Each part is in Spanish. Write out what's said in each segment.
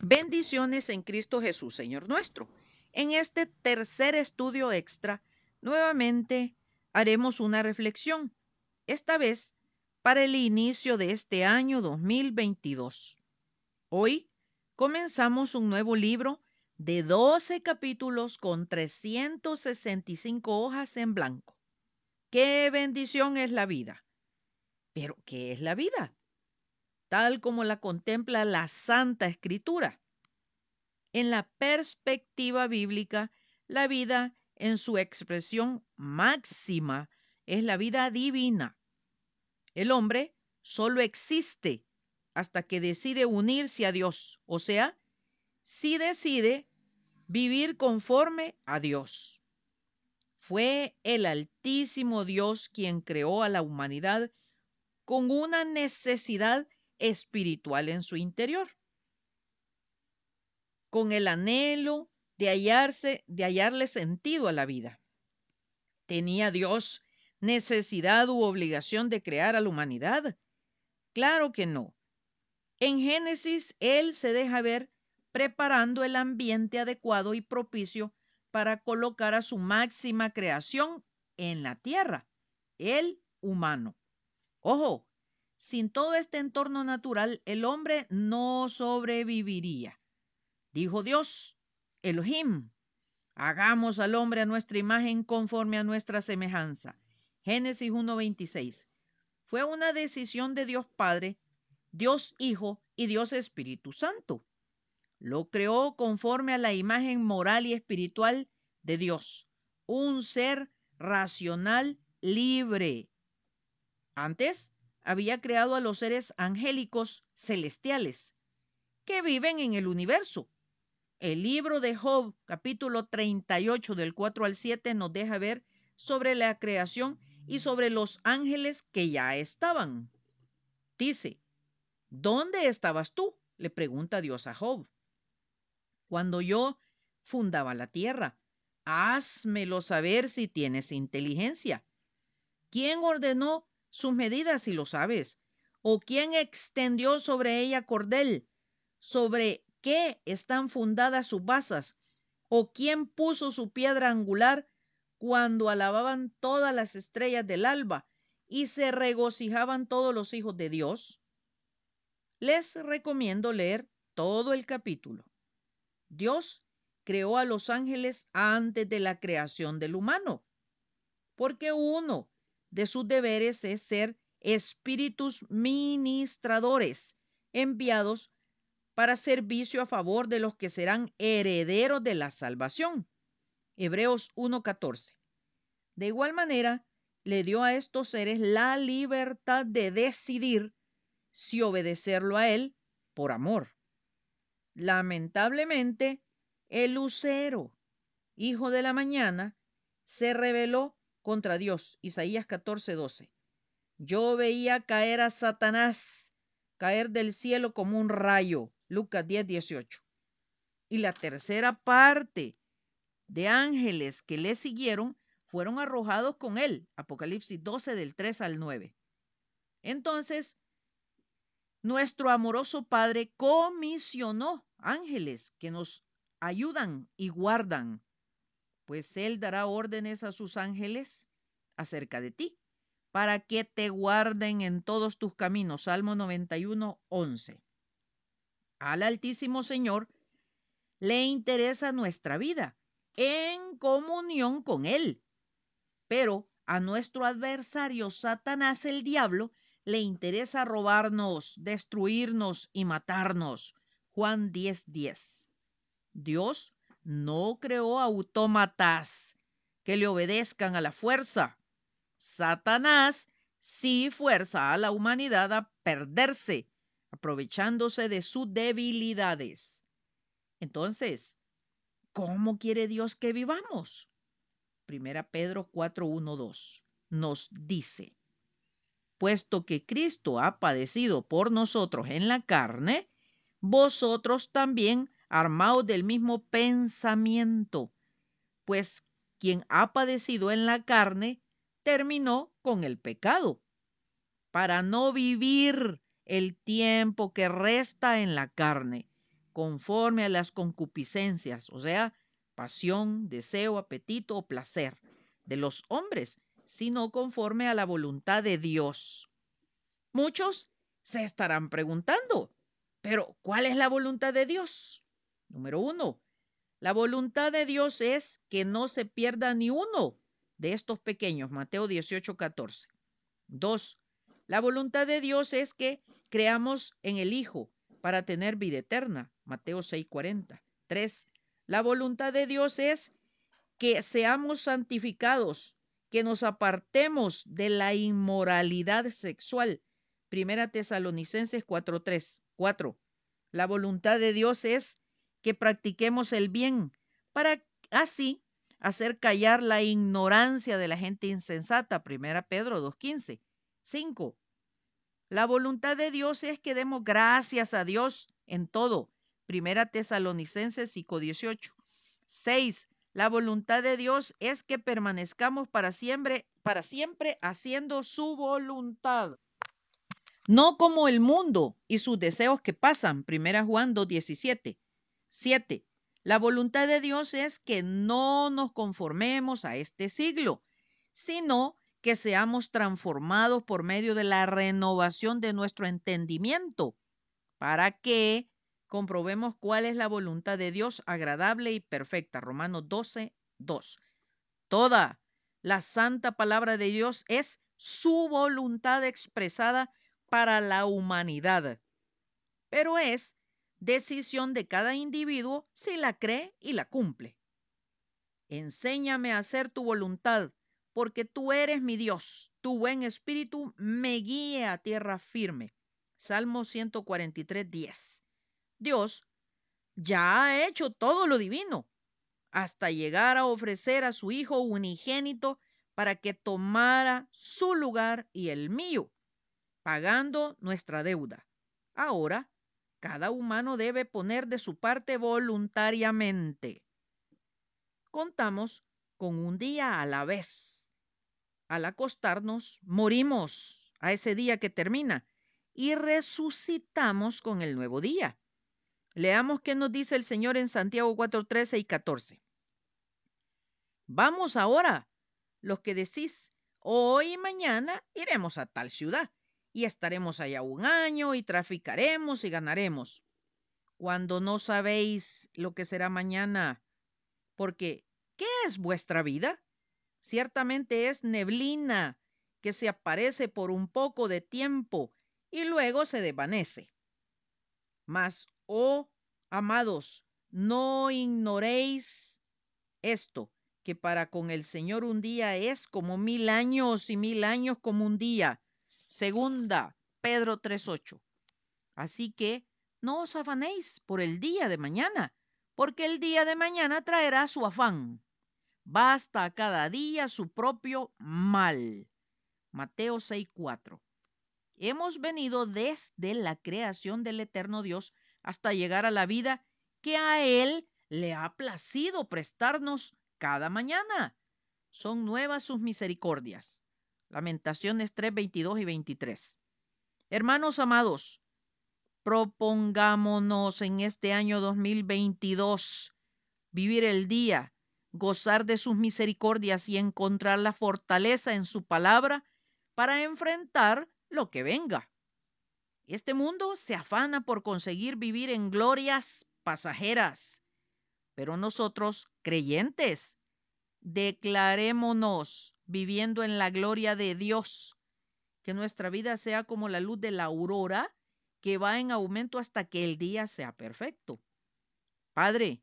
Bendiciones en Cristo Jesús, Señor nuestro. En este tercer estudio extra, nuevamente haremos una reflexión, esta vez para el inicio de este año 2022. Hoy comenzamos un nuevo libro de 12 capítulos con 365 hojas en blanco. ¡Qué bendición es la vida! Pero, ¿qué es la vida? Tal como la contempla la Santa Escritura. En la perspectiva bíblica, la vida en su expresión máxima es la vida divina. El hombre solo existe hasta que decide unirse a Dios, o sea, si decide vivir conforme a Dios. Fue el Altísimo Dios quien creó a la humanidad con una necesidad espiritual en su interior, con el anhelo de hallarse, de hallarle sentido a la vida. ¿Tenía Dios necesidad u obligación de crear a la humanidad? Claro que no. En Génesis, Él se deja ver preparando el ambiente adecuado y propicio para colocar a su máxima creación en la tierra, el humano. Ojo, sin todo este entorno natural, el hombre no sobreviviría. Dijo Dios, Elohim, hagamos al hombre a nuestra imagen conforme a nuestra semejanza. Génesis 1.26. Fue una decisión de Dios Padre, Dios Hijo y Dios Espíritu Santo. Lo creó conforme a la imagen moral y espiritual de Dios, un ser racional libre. Antes, había creado a los seres angélicos celestiales que viven en el universo. El libro de Job, capítulo 38 del 4 al 7, nos deja ver sobre la creación y sobre los ángeles que ya estaban. Dice, ¿dónde estabas tú? le pregunta Dios a Job. Cuando yo fundaba la tierra, házmelo saber si tienes inteligencia. ¿Quién ordenó sus medidas si lo sabes. ¿O quién extendió sobre ella cordel? ¿Sobre qué están fundadas sus basas? ¿O quién puso su piedra angular cuando alababan todas las estrellas del alba y se regocijaban todos los hijos de Dios? Les recomiendo leer todo el capítulo. Dios creó a los ángeles antes de la creación del humano, porque uno de sus deberes es ser espíritus ministradores enviados para servicio a favor de los que serán herederos de la salvación. Hebreos 1.14. De igual manera, le dio a estos seres la libertad de decidir si obedecerlo a él por amor. Lamentablemente, el lucero, hijo de la mañana, se rebeló contra Dios. Isaías 14, 12. Yo veía caer a Satanás, caer del cielo como un rayo. Lucas 10, 18. Y la tercera parte de ángeles que le siguieron fueron arrojados con él. Apocalipsis 12 del 3 al 9. Entonces, nuestro amoroso Padre comisionó ángeles que nos ayudan y guardan pues Él dará órdenes a sus ángeles acerca de ti, para que te guarden en todos tus caminos. Salmo 91, 11. Al Altísimo Señor le interesa nuestra vida en comunión con Él, pero a nuestro adversario Satanás el diablo le interesa robarnos, destruirnos y matarnos. Juan 10:10. 10. Dios no creó autómatas que le obedezcan a la fuerza. Satanás sí fuerza a la humanidad a perderse, aprovechándose de sus debilidades. Entonces, ¿cómo quiere Dios que vivamos? Primera Pedro 4.1.2 nos dice, puesto que Cristo ha padecido por nosotros en la carne, vosotros también armados del mismo pensamiento, pues quien ha padecido en la carne terminó con el pecado, para no vivir el tiempo que resta en la carne conforme a las concupiscencias, o sea, pasión, deseo, apetito o placer de los hombres, sino conforme a la voluntad de Dios. Muchos se estarán preguntando, pero ¿cuál es la voluntad de Dios? Número uno, la voluntad de Dios es que no se pierda ni uno de estos pequeños, Mateo 18, 14. Dos, la voluntad de Dios es que creamos en el Hijo para tener vida eterna, Mateo 6, 40. Tres, la voluntad de Dios es que seamos santificados, que nos apartemos de la inmoralidad sexual. Primera Tesalonicenses 4:3. 4. La voluntad de Dios es que practiquemos el bien para así hacer callar la ignorancia de la gente insensata. Primera Pedro 2:15. 5. La voluntad de Dios es que demos gracias a Dios en todo. Primera Tesalonicenses 5:18. 6. La voluntad de Dios es que permanezcamos para siempre, para siempre haciendo su voluntad. No como el mundo y sus deseos que pasan. Primera Juan 2:17. 7. La voluntad de Dios es que no nos conformemos a este siglo, sino que seamos transformados por medio de la renovación de nuestro entendimiento, para que comprobemos cuál es la voluntad de Dios agradable y perfecta. Romanos 12, 2. Toda la santa palabra de Dios es su voluntad expresada para la humanidad, pero es decisión de cada individuo si la cree y la cumple. Enséñame a hacer tu voluntad, porque tú eres mi Dios. Tu buen espíritu me guíe a tierra firme. Salmo 143, 10. Dios ya ha hecho todo lo divino hasta llegar a ofrecer a su Hijo unigénito para que tomara su lugar y el mío, pagando nuestra deuda. Ahora, cada humano debe poner de su parte voluntariamente. Contamos con un día a la vez. Al acostarnos, morimos a ese día que termina y resucitamos con el nuevo día. Leamos qué nos dice el Señor en Santiago 4, 13 y 14. Vamos ahora, los que decís, hoy y mañana iremos a tal ciudad y estaremos allá un año y traficaremos y ganaremos. Cuando no sabéis lo que será mañana, porque ¿qué es vuestra vida? Ciertamente es neblina que se aparece por un poco de tiempo y luego se desvanece. Mas Oh, amados, no ignoréis esto, que para con el Señor un día es como mil años y mil años como un día. Segunda, Pedro 3.8. Así que no os afanéis por el día de mañana, porque el día de mañana traerá su afán. Basta cada día su propio mal. Mateo 6.4. Hemos venido desde la creación del eterno Dios hasta llegar a la vida que a Él le ha placido prestarnos cada mañana. Son nuevas sus misericordias. Lamentaciones 3, 22 y 23. Hermanos amados, propongámonos en este año 2022 vivir el día, gozar de sus misericordias y encontrar la fortaleza en su palabra para enfrentar lo que venga. Este mundo se afana por conseguir vivir en glorias pasajeras, pero nosotros, creyentes, declarémonos viviendo en la gloria de Dios, que nuestra vida sea como la luz de la aurora que va en aumento hasta que el día sea perfecto. Padre,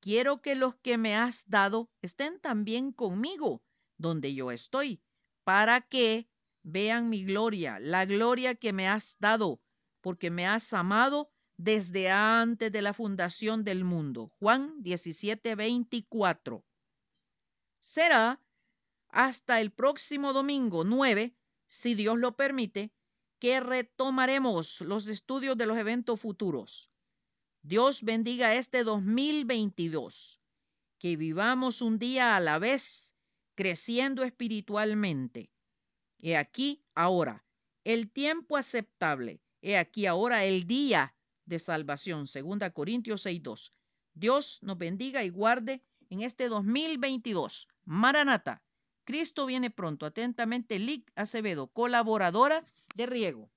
quiero que los que me has dado estén también conmigo donde yo estoy, para que vean mi gloria, la gloria que me has dado, porque me has amado desde antes de la fundación del mundo. Juan 17, 24. Será hasta el próximo domingo 9, si Dios lo permite, que retomaremos los estudios de los eventos futuros. Dios bendiga este 2022, que vivamos un día a la vez, creciendo espiritualmente. He aquí ahora el tiempo aceptable. He aquí ahora el día de salvación. Segunda Corintios 6.2. Dios nos bendiga y guarde en este 2022. Maranata. Cristo viene pronto. Atentamente, Lic Acevedo, colaboradora de Riego.